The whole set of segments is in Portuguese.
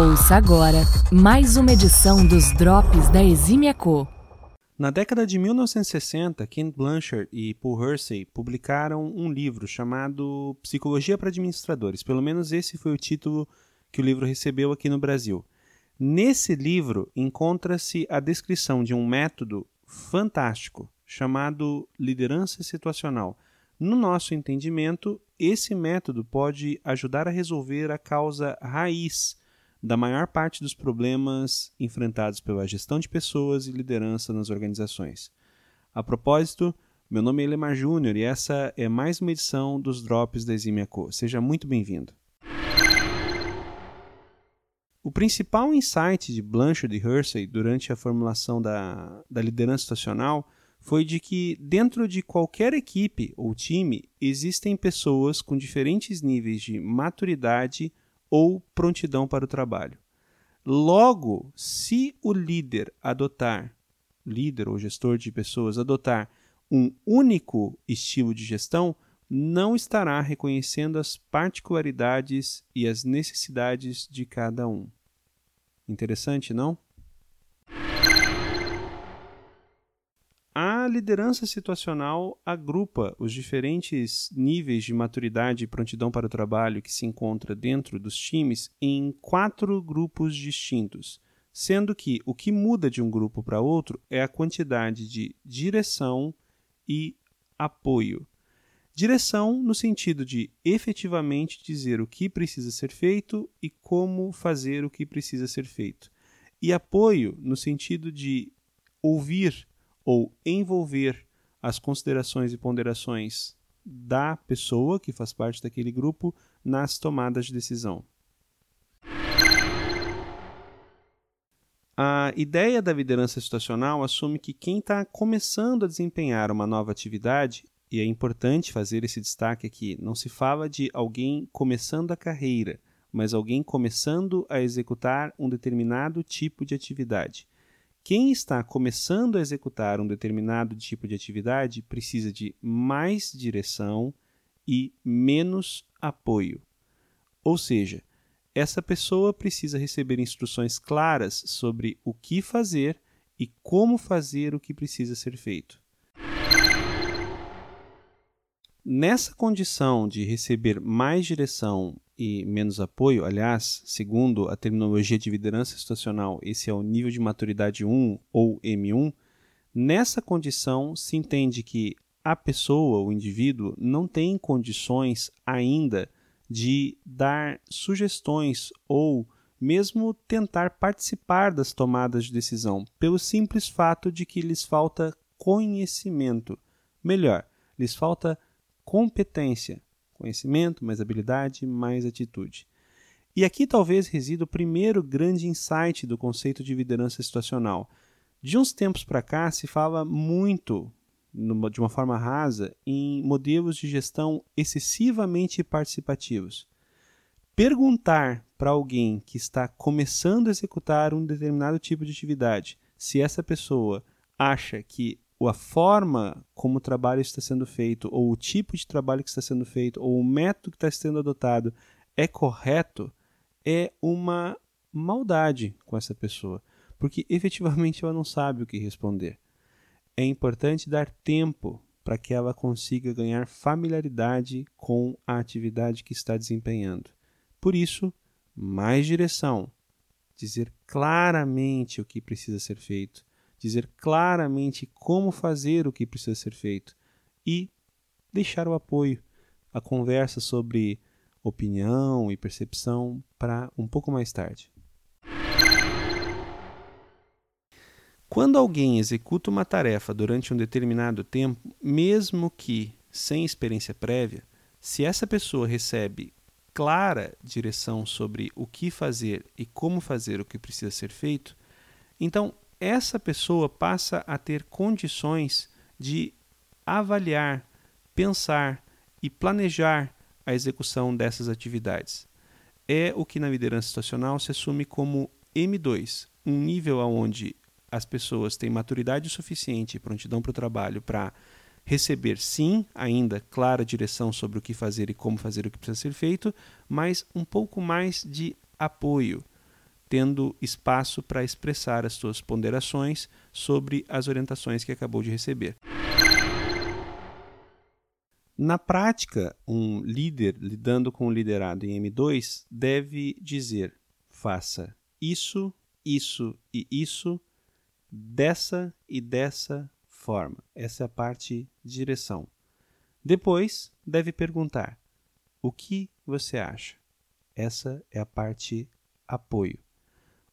Ouça agora mais uma edição dos Drops da Exímia Co. Na década de 1960, Ken Blanchard e Paul Hersey publicaram um livro chamado Psicologia para Administradores. Pelo menos esse foi o título que o livro recebeu aqui no Brasil. Nesse livro encontra-se a descrição de um método fantástico chamado liderança situacional. No nosso entendimento, esse método pode ajudar a resolver a causa raiz da maior parte dos problemas enfrentados pela gestão de pessoas e liderança nas organizações. A propósito, meu nome é Elemar Júnior e essa é mais uma edição dos Drops da Eximia Co. Seja muito bem-vindo. O principal insight de Blanchard e Hersey durante a formulação da, da liderança situacional foi de que dentro de qualquer equipe ou time existem pessoas com diferentes níveis de maturidade ou prontidão para o trabalho. Logo, se o líder adotar, líder ou gestor de pessoas adotar um único estilo de gestão, não estará reconhecendo as particularidades e as necessidades de cada um. Interessante, não? Liderança situacional agrupa os diferentes níveis de maturidade e prontidão para o trabalho que se encontra dentro dos times em quatro grupos distintos, sendo que o que muda de um grupo para outro é a quantidade de direção e apoio. Direção no sentido de efetivamente dizer o que precisa ser feito e como fazer o que precisa ser feito. E apoio no sentido de ouvir ou envolver as considerações e ponderações da pessoa que faz parte daquele grupo nas tomadas de decisão. A ideia da liderança situacional assume que quem está começando a desempenhar uma nova atividade, e é importante fazer esse destaque aqui, não se fala de alguém começando a carreira, mas alguém começando a executar um determinado tipo de atividade. Quem está começando a executar um determinado tipo de atividade precisa de mais direção e menos apoio. Ou seja, essa pessoa precisa receber instruções claras sobre o que fazer e como fazer o que precisa ser feito. Nessa condição de receber mais direção e menos apoio, aliás, segundo a terminologia de liderança situacional, esse é o nível de maturidade 1 ou M1, nessa condição se entende que a pessoa, o indivíduo, não tem condições ainda de dar sugestões ou mesmo tentar participar das tomadas de decisão, pelo simples fato de que lhes falta conhecimento. Melhor, lhes falta competência Conhecimento, mais habilidade, mais atitude. E aqui talvez resida o primeiro grande insight do conceito de liderança situacional. De uns tempos para cá se fala muito, de uma forma rasa, em modelos de gestão excessivamente participativos. Perguntar para alguém que está começando a executar um determinado tipo de atividade se essa pessoa acha que a forma como o trabalho está sendo feito, ou o tipo de trabalho que está sendo feito, ou o método que está sendo adotado é correto, é uma maldade com essa pessoa, porque efetivamente ela não sabe o que responder. É importante dar tempo para que ela consiga ganhar familiaridade com a atividade que está desempenhando. Por isso, mais direção, dizer claramente o que precisa ser feito, dizer claramente como fazer o que precisa ser feito e deixar o apoio, a conversa sobre opinião e percepção para um pouco mais tarde. Quando alguém executa uma tarefa durante um determinado tempo, mesmo que sem experiência prévia, se essa pessoa recebe clara direção sobre o que fazer e como fazer o que precisa ser feito, então essa pessoa passa a ter condições de avaliar, pensar e planejar a execução dessas atividades. É o que na liderança situacional se assume como M2, um nível onde as pessoas têm maturidade suficiente e prontidão para o trabalho para receber, sim, ainda clara direção sobre o que fazer e como fazer o que precisa ser feito, mas um pouco mais de apoio, tendo espaço para expressar as suas ponderações sobre as orientações que acabou de receber. Na prática, um líder lidando com o liderado em M2 deve dizer: faça isso, isso e isso dessa e dessa forma. Essa é a parte direção. Depois, deve perguntar: o que você acha? Essa é a parte apoio.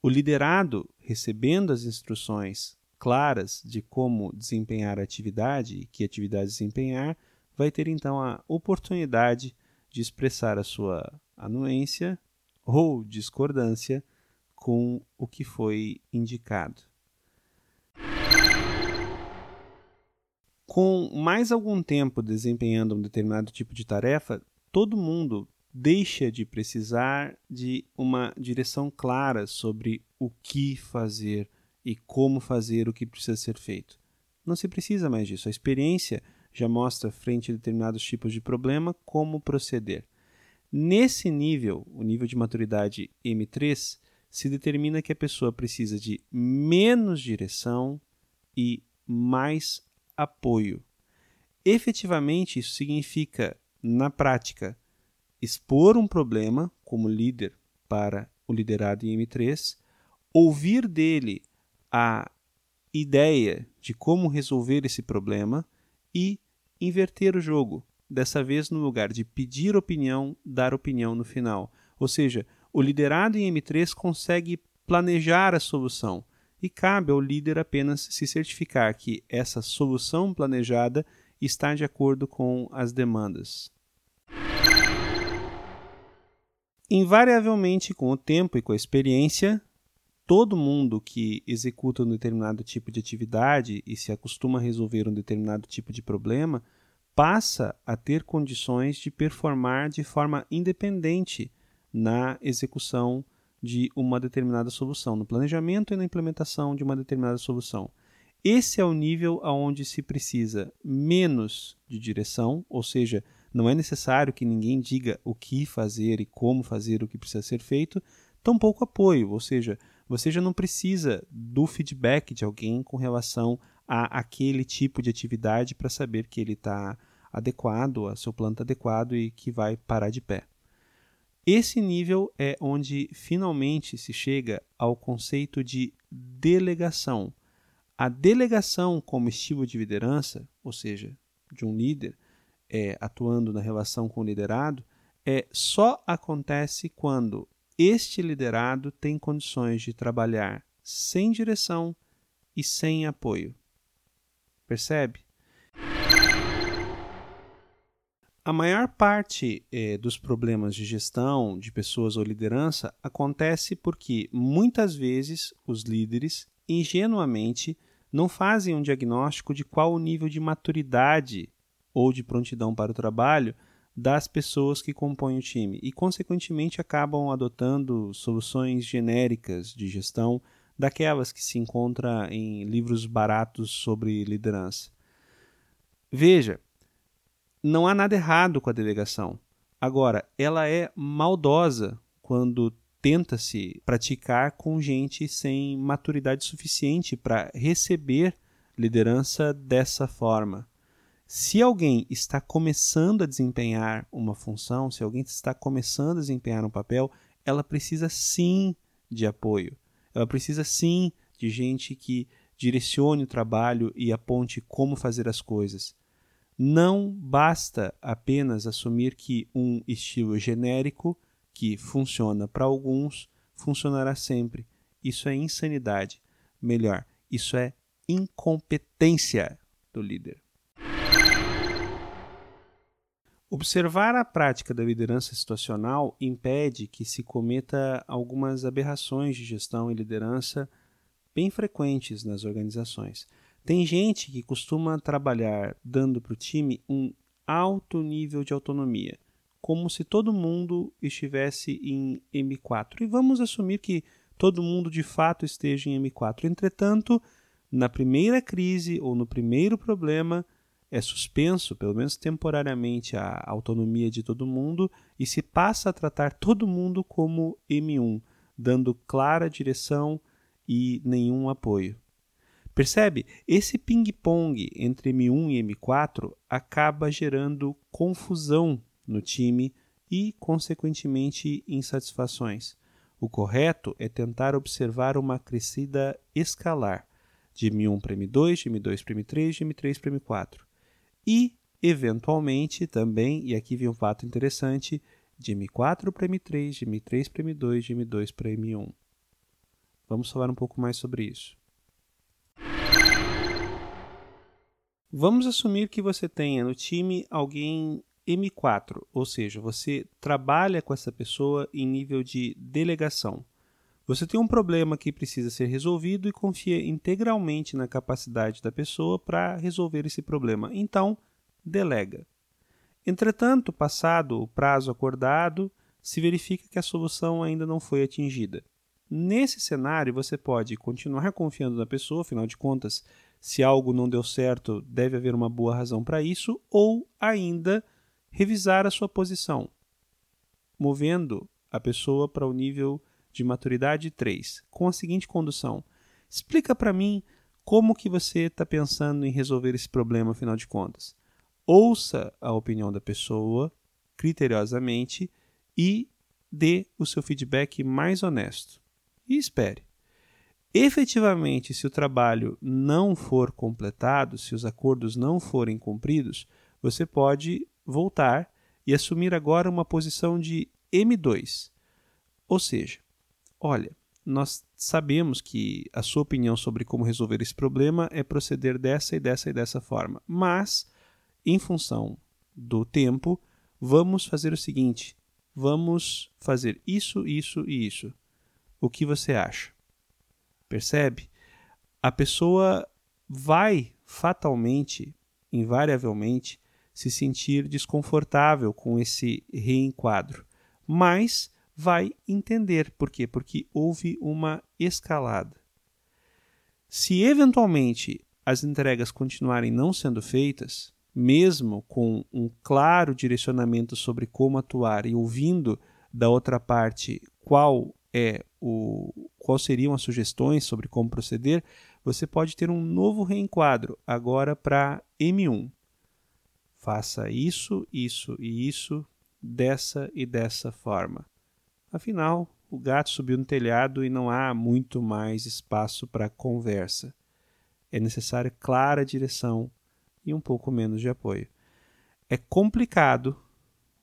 O liderado, recebendo as instruções claras de como desempenhar a atividade e que atividade desempenhar, vai ter então a oportunidade de expressar a sua anuência ou discordância com o que foi indicado. Com mais algum tempo desempenhando um determinado tipo de tarefa, todo mundo deixa de precisar de uma direção clara sobre o que fazer e como fazer o que precisa ser feito. Não se precisa mais disso. A experiência já mostra, frente a determinados tipos de problema, como proceder. Nesse nível, o nível de maturidade M3, se determina que a pessoa precisa de menos direção e mais apoio. Efetivamente, isso significa, na prática, expor um problema como líder para o liderado em M3, ouvir dele a ideia de como resolver esse problema e inverter o jogo, dessa vez no lugar de pedir opinião, dar opinião no final. Ou seja, o liderado em M3 consegue planejar a solução e cabe ao líder apenas se certificar que essa solução planejada está de acordo com as demandas. Invariavelmente, com o tempo e com a experiência, todo mundo que executa um determinado tipo de atividade e se acostuma a resolver um determinado tipo de problema passa a ter condições de performar de forma independente na execução de uma determinada solução, no planejamento e na implementação de uma determinada solução. Esse é o nível aonde se precisa menos de direção, ou seja, não é necessário que ninguém diga o que fazer e como fazer o que precisa ser feito, tampouco apoio, ou seja, você já não precisa do feedback de alguém com relação a aquele tipo de atividade para saber que ele está adequado, a seu plano tá adequado e que vai parar de pé. Esse nível é onde finalmente se chega ao conceito de delegação. A delegação como estilo de liderança, ou seja, de um líder é, atuando na relação com o liderado, é, só acontece quando este liderado tem condições de trabalhar sem direção e sem apoio. Percebe? A maior parte eh, dos problemas de gestão de pessoas ou liderança acontece porque muitas vezes os líderes ingenuamente não fazem um diagnóstico de qual o nível de maturidade ou de prontidão para o trabalho das pessoas que compõem o time e, consequentemente, acabam adotando soluções genéricas de gestão daquelas que se encontra em livros baratos sobre liderança. Veja, não há nada errado com a delegação. Agora, ela é maldosa quando tenta-se praticar com gente sem maturidade suficiente para receber liderança dessa forma. Se alguém está começando a desempenhar uma função, se alguém está começando a desempenhar um papel, ela precisa sim de apoio. Ela precisa sim de gente que direcione o trabalho e aponte como fazer as coisas. Não basta apenas assumir que um estilo genérico que funciona para alguns funcionará sempre. Isso é insanidade. Melhor, isso é incompetência do líder. Observar a prática da liderança situacional impede que se cometa algumas aberrações de gestão e liderança bem frequentes nas organizações. Tem gente que costuma trabalhar dando para o time um alto nível de autonomia, como se todo mundo estivesse em M4. E vamos assumir que todo mundo de fato esteja em M4. Entretanto, na primeira crise ou no primeiro problema, é suspenso, pelo menos temporariamente, a autonomia de todo mundo e se passa a tratar todo mundo como M1. dando clara direção e nenhum apoio. Percebe? Esse ping-pong entre M1 e M4 acaba gerando confusão no time e, consequentemente, insatisfações. O correto é tentar observar uma crescida escalar de M1 para M2, de M2 para M3, de M3 para M4. E, eventualmente, também, e aqui vem um fato interessante, de M4 para M3, de M3 para M2, de M2 para M1. Vamos falar um pouco mais sobre isso. Vamos assumir que você tenha no time alguém M4, ou seja, você trabalha com essa pessoa em nível de delegação. Você tem um problema que precisa ser resolvido e confia integralmente na capacidade da pessoa para resolver esse problema. Então, delega. Entretanto, passado o prazo acordado, se verifica que a solução ainda não foi atingida. Nesse cenário, você pode continuar confiando na pessoa, afinal de contas, se algo não deu certo, deve haver uma boa razão para isso, ou ainda revisar a sua posição, movendo a pessoa para o nível de maturidade 3, com a seguinte condução: explica para mim como que você está pensando em resolver esse problema, afinal de contas. Ouça a opinião da pessoa criteriosamente e dê o seu feedback mais honesto. E espere. Efetivamente, se o trabalho não for completado, se os acordos não forem cumpridos, você pode voltar e assumir agora uma posição de M2. Ou seja, olha, nós sabemos que a sua opinião sobre como resolver esse problema é proceder dessa e dessa e dessa forma, mas, em função do tempo, vamos fazer o seguinte: vamos fazer isso, isso e isso. O que você acha? Percebe? A pessoa vai fatalmente, invariavelmente, se sentir desconfortável com esse reenquadro, mas vai entender por quê? Porque houve uma escalada. Se eventualmente as entregas continuarem não sendo feitas, mesmo com um claro direcionamento sobre como atuar e ouvindo da outra parte qual é o qual seriam as sugestões sobre como proceder, você pode ter um novo reenquadro agora para M1 faça isso, isso e isso, dessa e dessa forma. Afinal, o gato subiu no telhado e não há muito mais espaço para conversa. É necessária clara direção e um pouco menos de apoio. É complicado,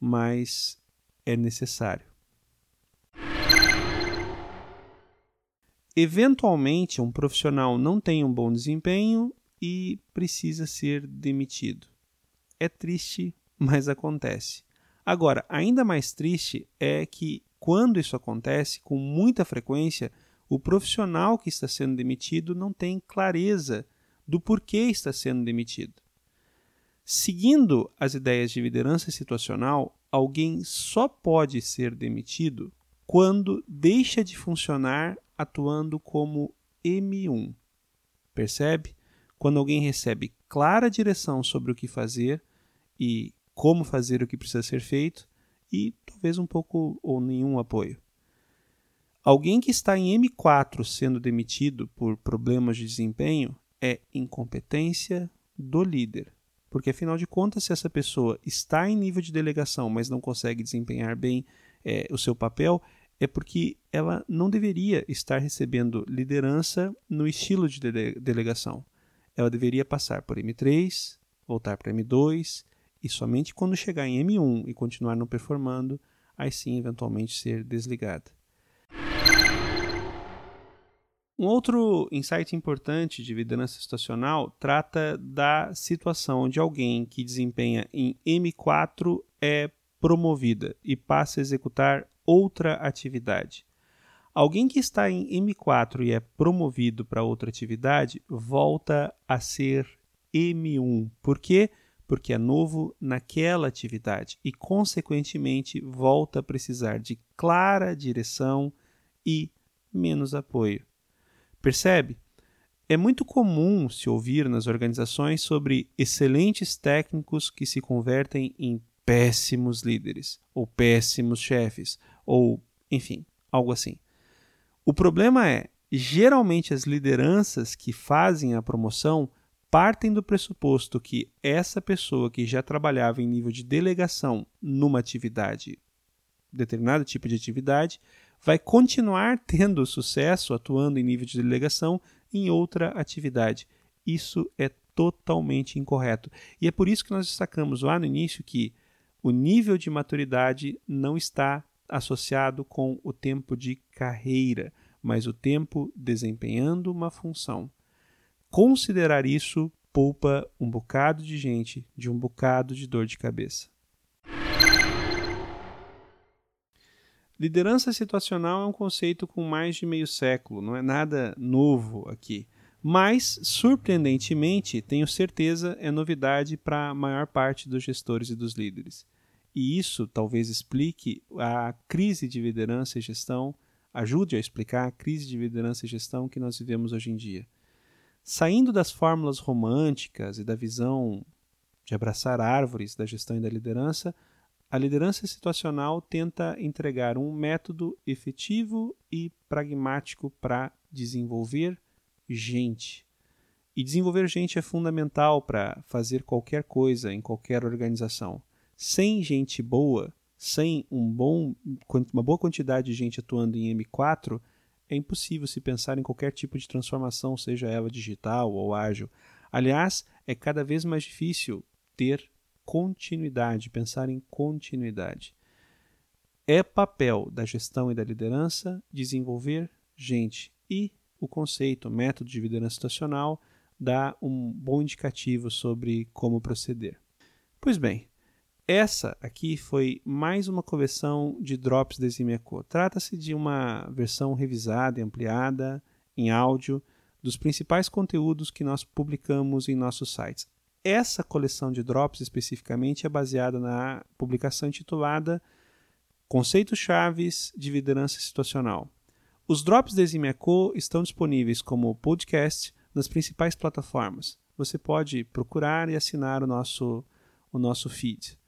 mas é necessário. Eventualmente, um profissional não tem um bom desempenho e precisa ser demitido. É triste, mas acontece. Agora, ainda mais triste é que quando isso acontece com muita frequência, o profissional que está sendo demitido não tem clareza do porquê está sendo demitido. Seguindo as ideias de liderança situacional, alguém só pode ser demitido quando deixa de funcionar atuando como M1. Percebe? Quando alguém recebe clara direção sobre o que fazer, e como fazer o que precisa ser feito e talvez um pouco ou nenhum apoio. Alguém que está em M4 sendo demitido por problemas de desempenho é incompetência do líder. Porque, afinal de contas, se essa pessoa está em nível de delegação, mas não consegue desempenhar bem é, o seu papel, é porque ela não deveria estar recebendo liderança no estilo de dele delegação. Ela deveria passar por M3, voltar para M2 e somente quando chegar em M1 e continuar não performando, aí sim eventualmente ser desligada. Um outro insight importante de liderança situacional trata da situação de alguém que desempenha em M4 é promovida e passa a executar outra atividade. Alguém que está em M4 e é promovido para outra atividade volta a ser M1. Por quê? Porque porque é novo naquela atividade e, consequentemente, volta a precisar de clara direção e menos apoio. Percebe? É muito comum se ouvir nas organizações sobre excelentes técnicos que se convertem em péssimos líderes, ou péssimos chefes, ou, enfim, algo assim. O problema é, geralmente as lideranças que fazem a promoção partem do pressuposto que essa pessoa que já trabalhava em nível de delegação numa atividade, determinado tipo de atividade, vai continuar tendo sucesso atuando em nível de delegação em outra atividade. Isso é totalmente incorreto. E é por isso que nós destacamos lá no início que o nível de maturidade não está associado com o tempo de carreira, mas o tempo desempenhando uma função. Considerar isso poupa um bocado de gente de um bocado de dor de cabeça. Liderança situacional é um conceito com mais de meio século, não é nada novo aqui. Mas, surpreendentemente, tenho certeza, é novidade para a maior parte dos gestores e dos líderes. E isso talvez explique a crise de liderança e gestão, ajude a explicar a crise de liderança e gestão que nós vivemos hoje em dia. Saindo das fórmulas românticas e da visão de abraçar árvores da gestão e da liderança, a liderança situacional tenta entregar um método efetivo e pragmático para desenvolver gente. E desenvolver gente é fundamental para fazer qualquer coisa em qualquer organização. Sem gente boa, sem um bom, uma boa quantidade de gente atuando em M4, é impossível se pensar em qualquer tipo de transformação, seja ela digital ou ágil. Aliás, é cada vez mais difícil ter continuidade, pensar em continuidade. É papel da gestão e da liderança desenvolver gente e o conceito, o método de liderança situacional dá um bom indicativo sobre como proceder. Pois bem, essa aqui foi mais uma coleção de drops da Eximiaco. Trata-se de uma versão revisada e ampliada em áudio dos principais conteúdos que nós publicamos em nossos sites. Essa coleção de drops especificamente é baseada na publicação intitulada Conceitos Chaves de Liderança Situacional. Os drops da Eximiaco estão disponíveis como podcast nas principais plataformas. Você pode procurar e assinar o nosso, o nosso feed.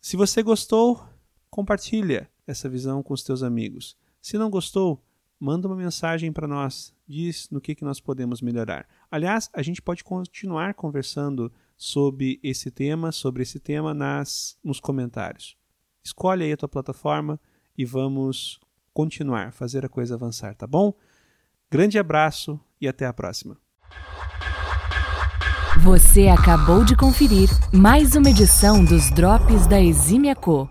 Se você gostou, compartilha essa visão com os teus amigos. Se não gostou, manda uma mensagem para nós, diz no que, que nós podemos melhorar. Aliás, a gente pode continuar conversando sobre esse tema, sobre esse tema nas nos comentários. Escolhe aí a tua plataforma e vamos continuar, fazer a coisa avançar, tá bom? Grande abraço e até a próxima. Você acabou de conferir mais uma edição dos Drops da Exímia Co.